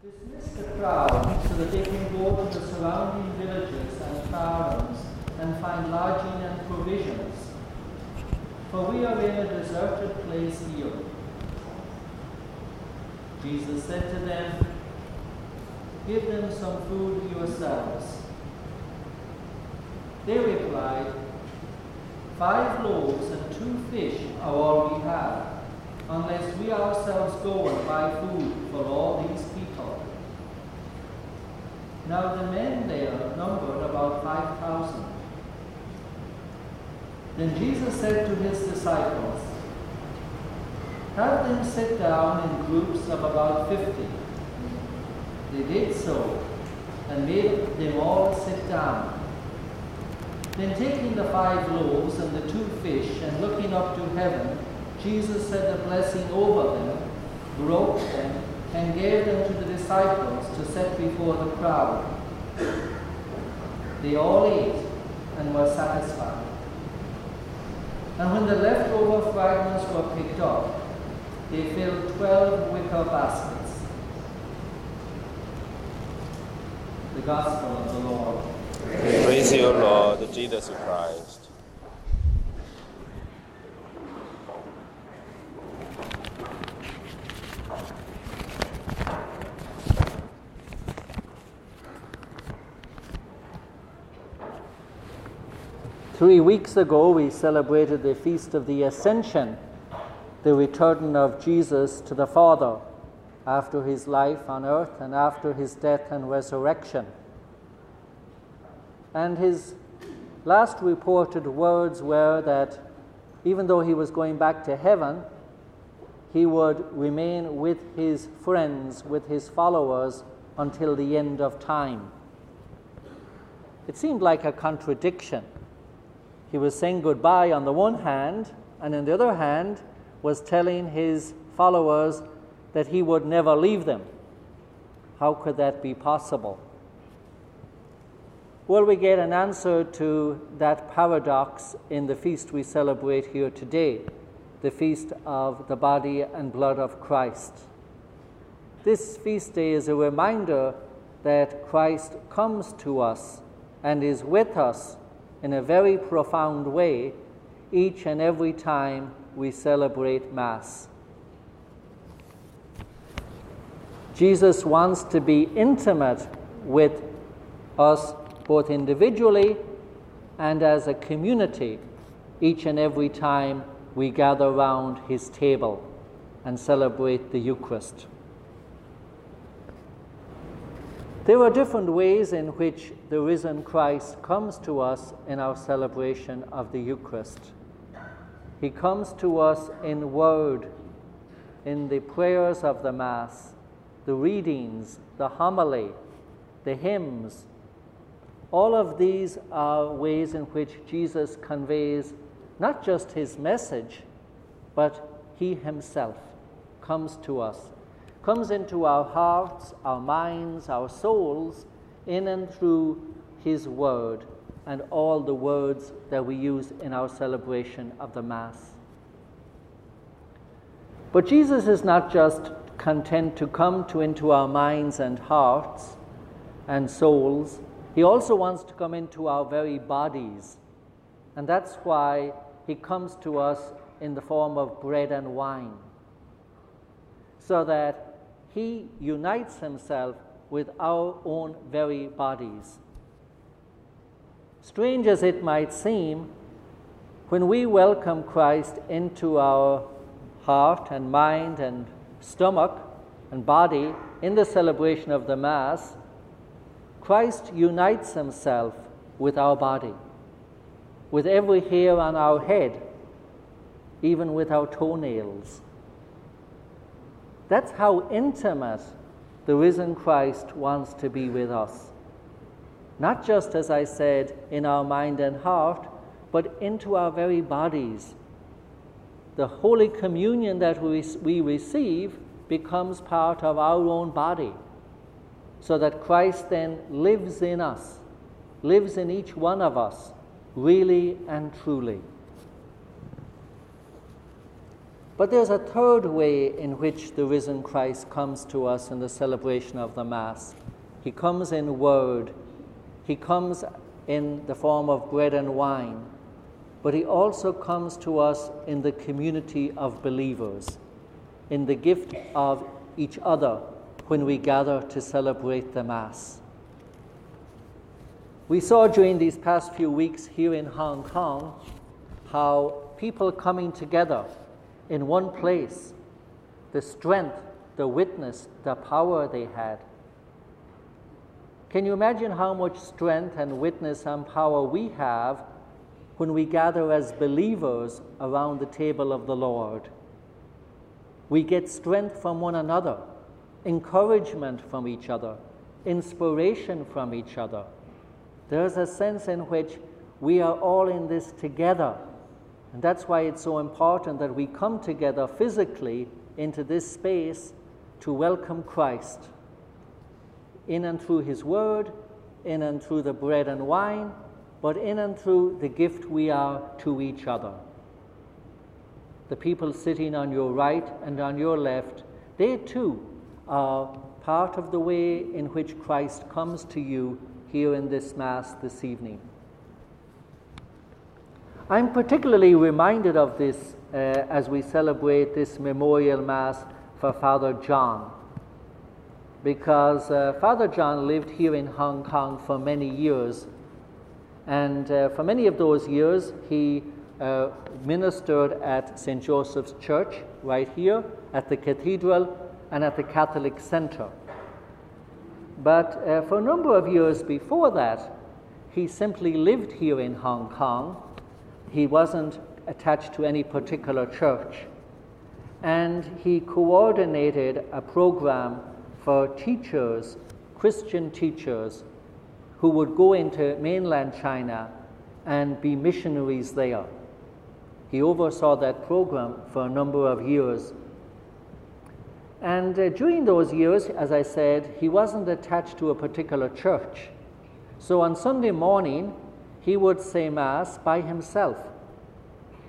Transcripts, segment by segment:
Dismiss the crowd so that they can go to the surrounding villages and towns and find lodging and provisions. For we are in a deserted place here. Jesus said to them, Give them some food yourselves. They replied, Five loaves and two fish are all we have, unless we ourselves go and buy food for all these people. Now the men there numbered about 5,000. Then Jesus said to his disciples, Have them sit down in groups of about 50. They did so, and made them all sit down. Then taking the five loaves and the two fish, and looking up to heaven, Jesus said a blessing over them, broke them, and gave them to the disciples to set before the crowd. They all ate and were satisfied. And when the leftover fragments were picked up, they filled twelve wicker baskets. The Gospel of the Lord. Praise you, Lord Jesus Christ. Three weeks ago, we celebrated the Feast of the Ascension, the return of Jesus to the Father after his life on earth and after his death and resurrection. And his last reported words were that even though he was going back to heaven, he would remain with his friends, with his followers, until the end of time. It seemed like a contradiction. He was saying goodbye on the one hand, and on the other hand, was telling his followers that he would never leave them. How could that be possible? Well, we get an answer to that paradox in the feast we celebrate here today, the feast of the body and blood of Christ. This feast day is a reminder that Christ comes to us and is with us in a very profound way each and every time we celebrate Mass. Jesus wants to be intimate with us both individually and as a community each and every time we gather round his table and celebrate the Eucharist. There are different ways in which the risen Christ comes to us in our celebration of the Eucharist. He comes to us in word, in the prayers of the Mass, the readings, the homily, the hymns. All of these are ways in which Jesus conveys not just his message, but he himself comes to us comes into our hearts, our minds, our souls, in and through His Word and all the words that we use in our celebration of the Mass. But Jesus is not just content to come to into our minds and hearts and souls, He also wants to come into our very bodies. And that's why He comes to us in the form of bread and wine, so that he unites himself with our own very bodies. Strange as it might seem, when we welcome Christ into our heart and mind and stomach and body in the celebration of the Mass, Christ unites himself with our body, with every hair on our head, even with our toenails. That's how intimate the risen Christ wants to be with us. Not just, as I said, in our mind and heart, but into our very bodies. The Holy Communion that we, we receive becomes part of our own body, so that Christ then lives in us, lives in each one of us, really and truly. But there's a third way in which the risen Christ comes to us in the celebration of the Mass. He comes in word, He comes in the form of bread and wine, but He also comes to us in the community of believers, in the gift of each other when we gather to celebrate the Mass. We saw during these past few weeks here in Hong Kong how people coming together in one place, the strength, the witness, the power they had. Can you imagine how much strength and witness and power we have when we gather as believers around the table of the Lord? We get strength from one another, encouragement from each other, inspiration from each other. There's a sense in which we are all in this together and that's why it's so important that we come together physically into this space to welcome Christ in and through His Word, in and through the bread and wine, but in and through the gift we are to each other. The people sitting on your right and on your left, they too are part of the way in which Christ comes to you here in this Mass this evening. I'm particularly reminded of this uh, as we celebrate this memorial Mass for Father John, because uh, Father John lived here in Hong Kong for many years, and uh, for many of those years he uh, ministered at St. Joseph's Church right here, at the cathedral, and at the Catholic Center. But uh, for a number of years before that, he simply lived here in Hong Kong he wasn't attached to any particular church. And he coordinated a program for teachers, Christian teachers, who would go into mainland China and be missionaries there. He oversaw that program for a number of years. And uh, during those years, as I said, he wasn't attached to a particular church. So on Sunday morning, he would say Mass by himself.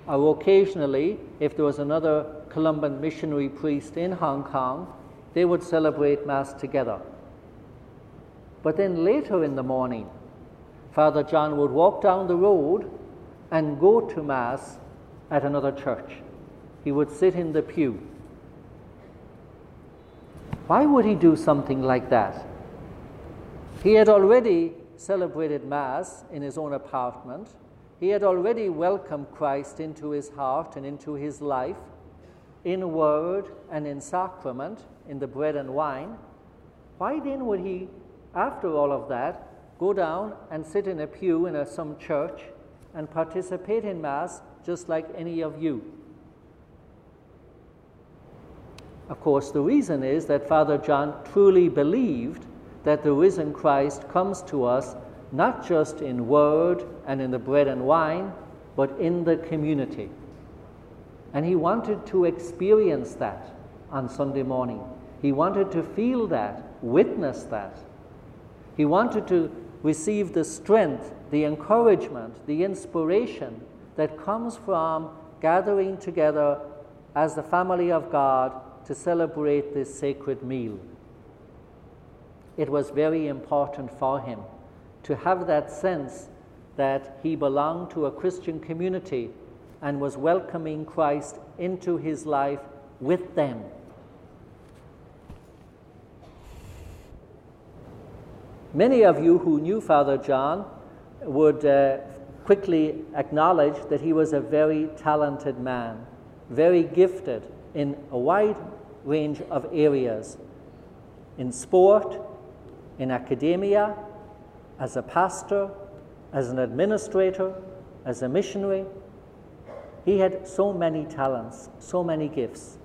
Or occasionally, if there was another Columban missionary priest in Hong Kong, they would celebrate Mass together. But then later in the morning, Father John would walk down the road and go to Mass at another church. He would sit in the pew. Why would he do something like that? He had already celebrated Mass in his own apartment. He had already welcomed Christ into his heart and into his life in word and in sacrament, in the bread and wine. Why then would he, after all of that, go down and sit in a pew in a, some church and participate in Mass just like any of you? Of course, the reason is that Father John truly believed that the risen Christ comes to us not just in word and in the bread and wine, but in the community. And he wanted to experience that on Sunday morning. He wanted to feel that, witness that. He wanted to receive the strength, the encouragement, the inspiration that comes from gathering together as the family of God to celebrate this sacred meal it was very important for him to have that sense that he belonged to a Christian community and was welcoming Christ into his life with them. Many of you who knew Father John would uh, quickly acknowledge that he was a very talented man, very gifted in a wide range of areas in sport, in academia, as a pastor, as an administrator, as a missionary. He had so many talents, so many gifts.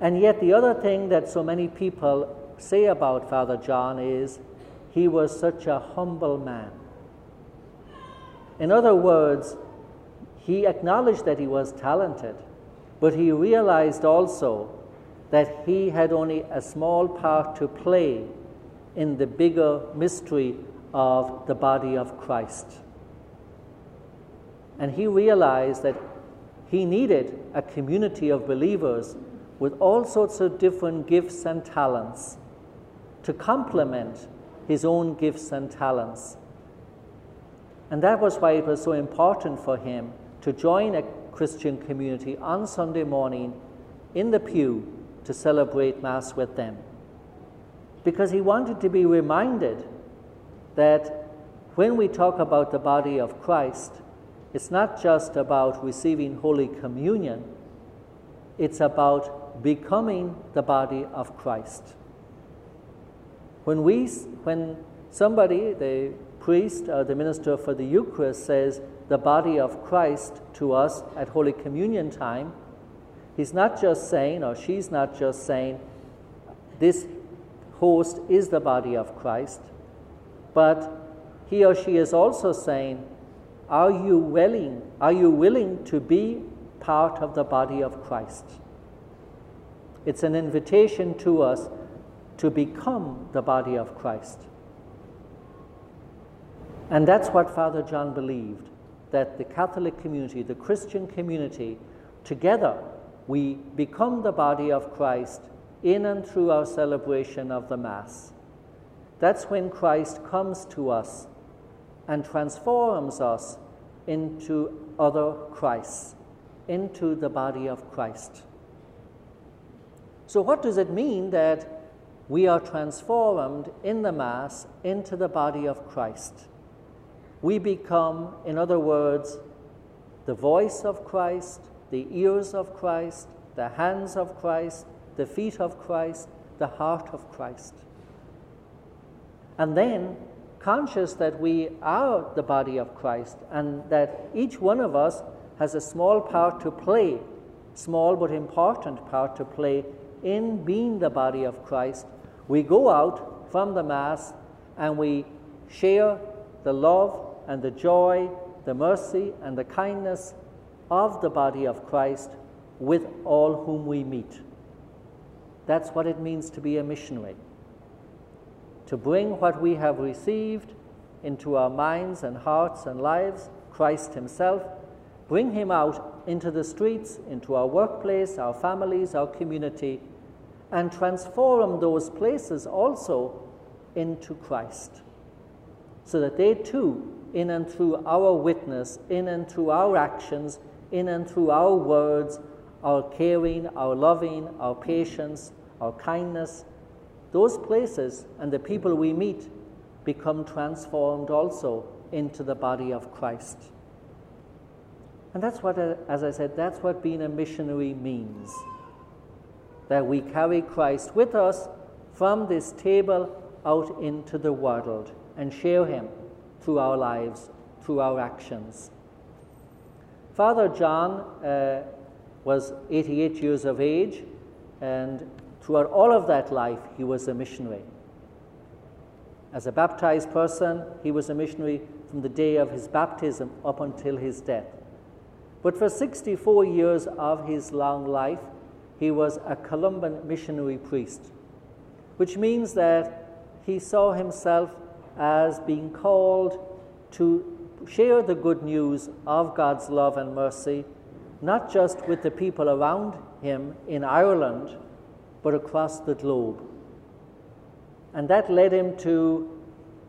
And yet, the other thing that so many people say about Father John is he was such a humble man. In other words, he acknowledged that he was talented, but he realized also that he had only a small part to play in the bigger mystery of the body of Christ. And he realized that he needed a community of believers with all sorts of different gifts and talents to complement his own gifts and talents. And that was why it was so important for him to join a Christian community on Sunday morning in the pew to celebrate Mass with them. Because he wanted to be reminded that when we talk about the body of Christ, it's not just about receiving Holy Communion, it's about becoming the body of Christ. When, we, when somebody, the priest or the minister for the Eucharist, says the body of Christ to us at Holy Communion time, he's not just saying, or she's not just saying, this host is the body of Christ, but he or she is also saying, Are you willing, are you willing to be part of the body of Christ? It's an invitation to us to become the body of Christ. And that's what Father John believed that the Catholic community, the Christian community, together we become the body of Christ in and through our celebration of the Mass. That's when Christ comes to us and transforms us into other Christs, into the body of Christ. So, what does it mean that we are transformed in the Mass into the body of Christ? We become, in other words, the voice of Christ, the ears of Christ, the hands of Christ, the feet of Christ, the heart of Christ. And then conscious that we are the body of Christ and that each one of us has a small part to play, small but important part to play in being the body of Christ, we go out from the Mass and we share the love and the joy, the mercy and the kindness of the body of Christ with all whom we meet. That's what it means to be a missionary to bring what we have received into our minds and hearts and lives, Christ Himself, bring Him out into the streets, into our workplace, our families, our community, and transform those places also into Christ. So that they too, in and through our witness, in and through our actions, in and through our words, our caring, our loving, our patience, our kindness, those places and the people we meet become transformed also into the body of Christ. And that's what, uh, as I said, that's what being a missionary means. That we carry Christ with us from this table out into the world and share Him through our lives, through our actions. Father John uh, was 88 years of age, and Throughout all of that life, he was a missionary. As a baptized person, he was a missionary from the day of his baptism up until his death. But for 64 years of his long life, he was a Columban missionary priest, which means that he saw himself as being called to share the good news of God's love and mercy, not just with the people around him in Ireland, but across the globe. And that led him to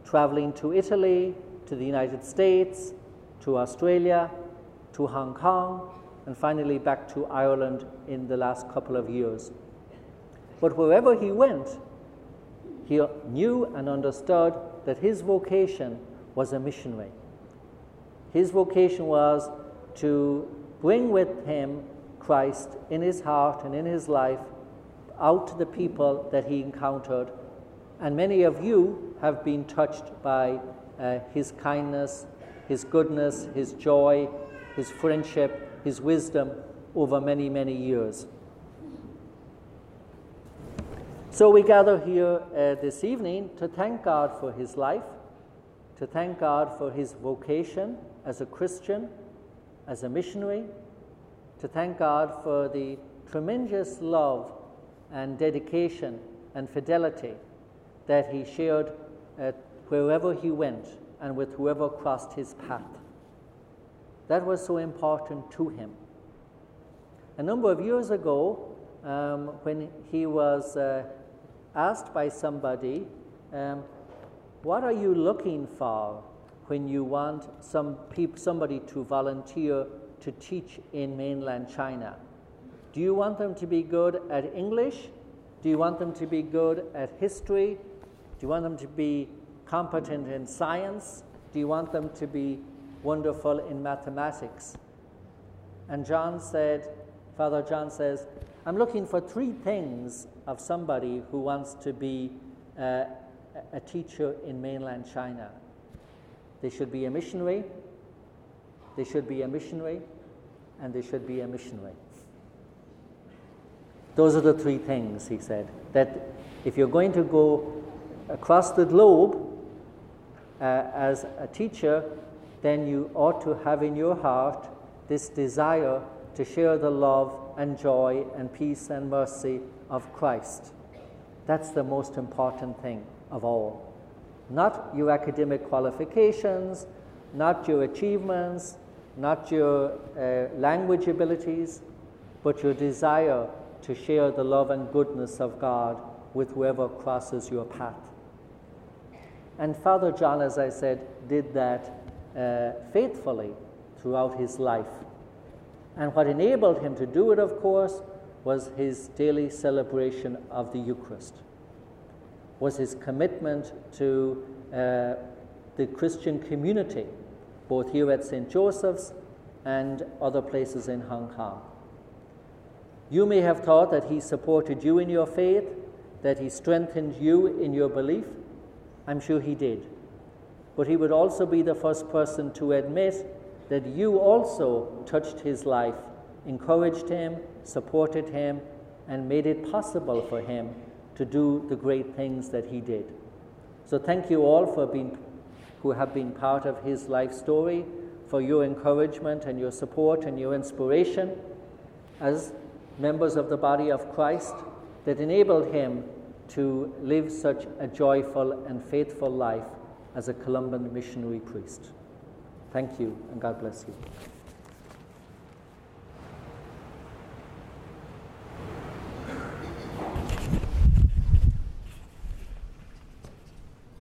traveling to Italy, to the United States, to Australia, to Hong Kong, and finally back to Ireland in the last couple of years. But wherever he went, he knew and understood that his vocation was a missionary. His vocation was to bring with him Christ in his heart and in his life out to the people that he encountered. And many of you have been touched by uh, his kindness, his goodness, his joy, his friendship, his wisdom over many, many years. So we gather here uh, this evening to thank God for his life, to thank God for his vocation as a Christian, as a missionary, to thank God for the tremendous love and dedication and fidelity that he shared wherever he went and with whoever crossed his path. That was so important to him. a number of years ago, um, when he was uh, asked by somebody, um, What are you looking for when you want some peop- somebody to volunteer to teach in mainland China? Do you want them to be good at English? Do you want them to be good at history? Do you want them to be competent in science? Do you want them to be wonderful in mathematics? And John said, Father John says, I'm looking for three things of somebody who wants to be uh, a teacher in mainland China. They should be a missionary, they should be a missionary, and they should be a missionary. Those are the three things, he said, that if you're going to go across the globe uh, as a teacher, then you ought to have in your heart this desire to share the love and joy and peace and mercy of Christ. That's the most important thing of all. Not your academic qualifications, not your achievements, not your uh, language abilities, but your desire to share the love and goodness of God with whoever crosses your path. And Father John, as I said, did that uh, faithfully throughout his life. And what enabled him to do it, of course, was his daily celebration of the Eucharist, was his commitment to uh, the Christian community, both here at St. Joseph's and other places in Hong Kong. You may have thought that he supported you in your faith, that he strengthened you in your belief. I'm sure he did. But he would also be the first person to admit that you also touched his life, encouraged him, supported him, and made it possible for him to do the great things that he did. So thank you all for being who have been part of his life story, for your encouragement and your support and your inspiration as members of the body of Christ that enabled him to live such a joyful and faithful life as a Columban missionary priest. Thank you, and God bless you.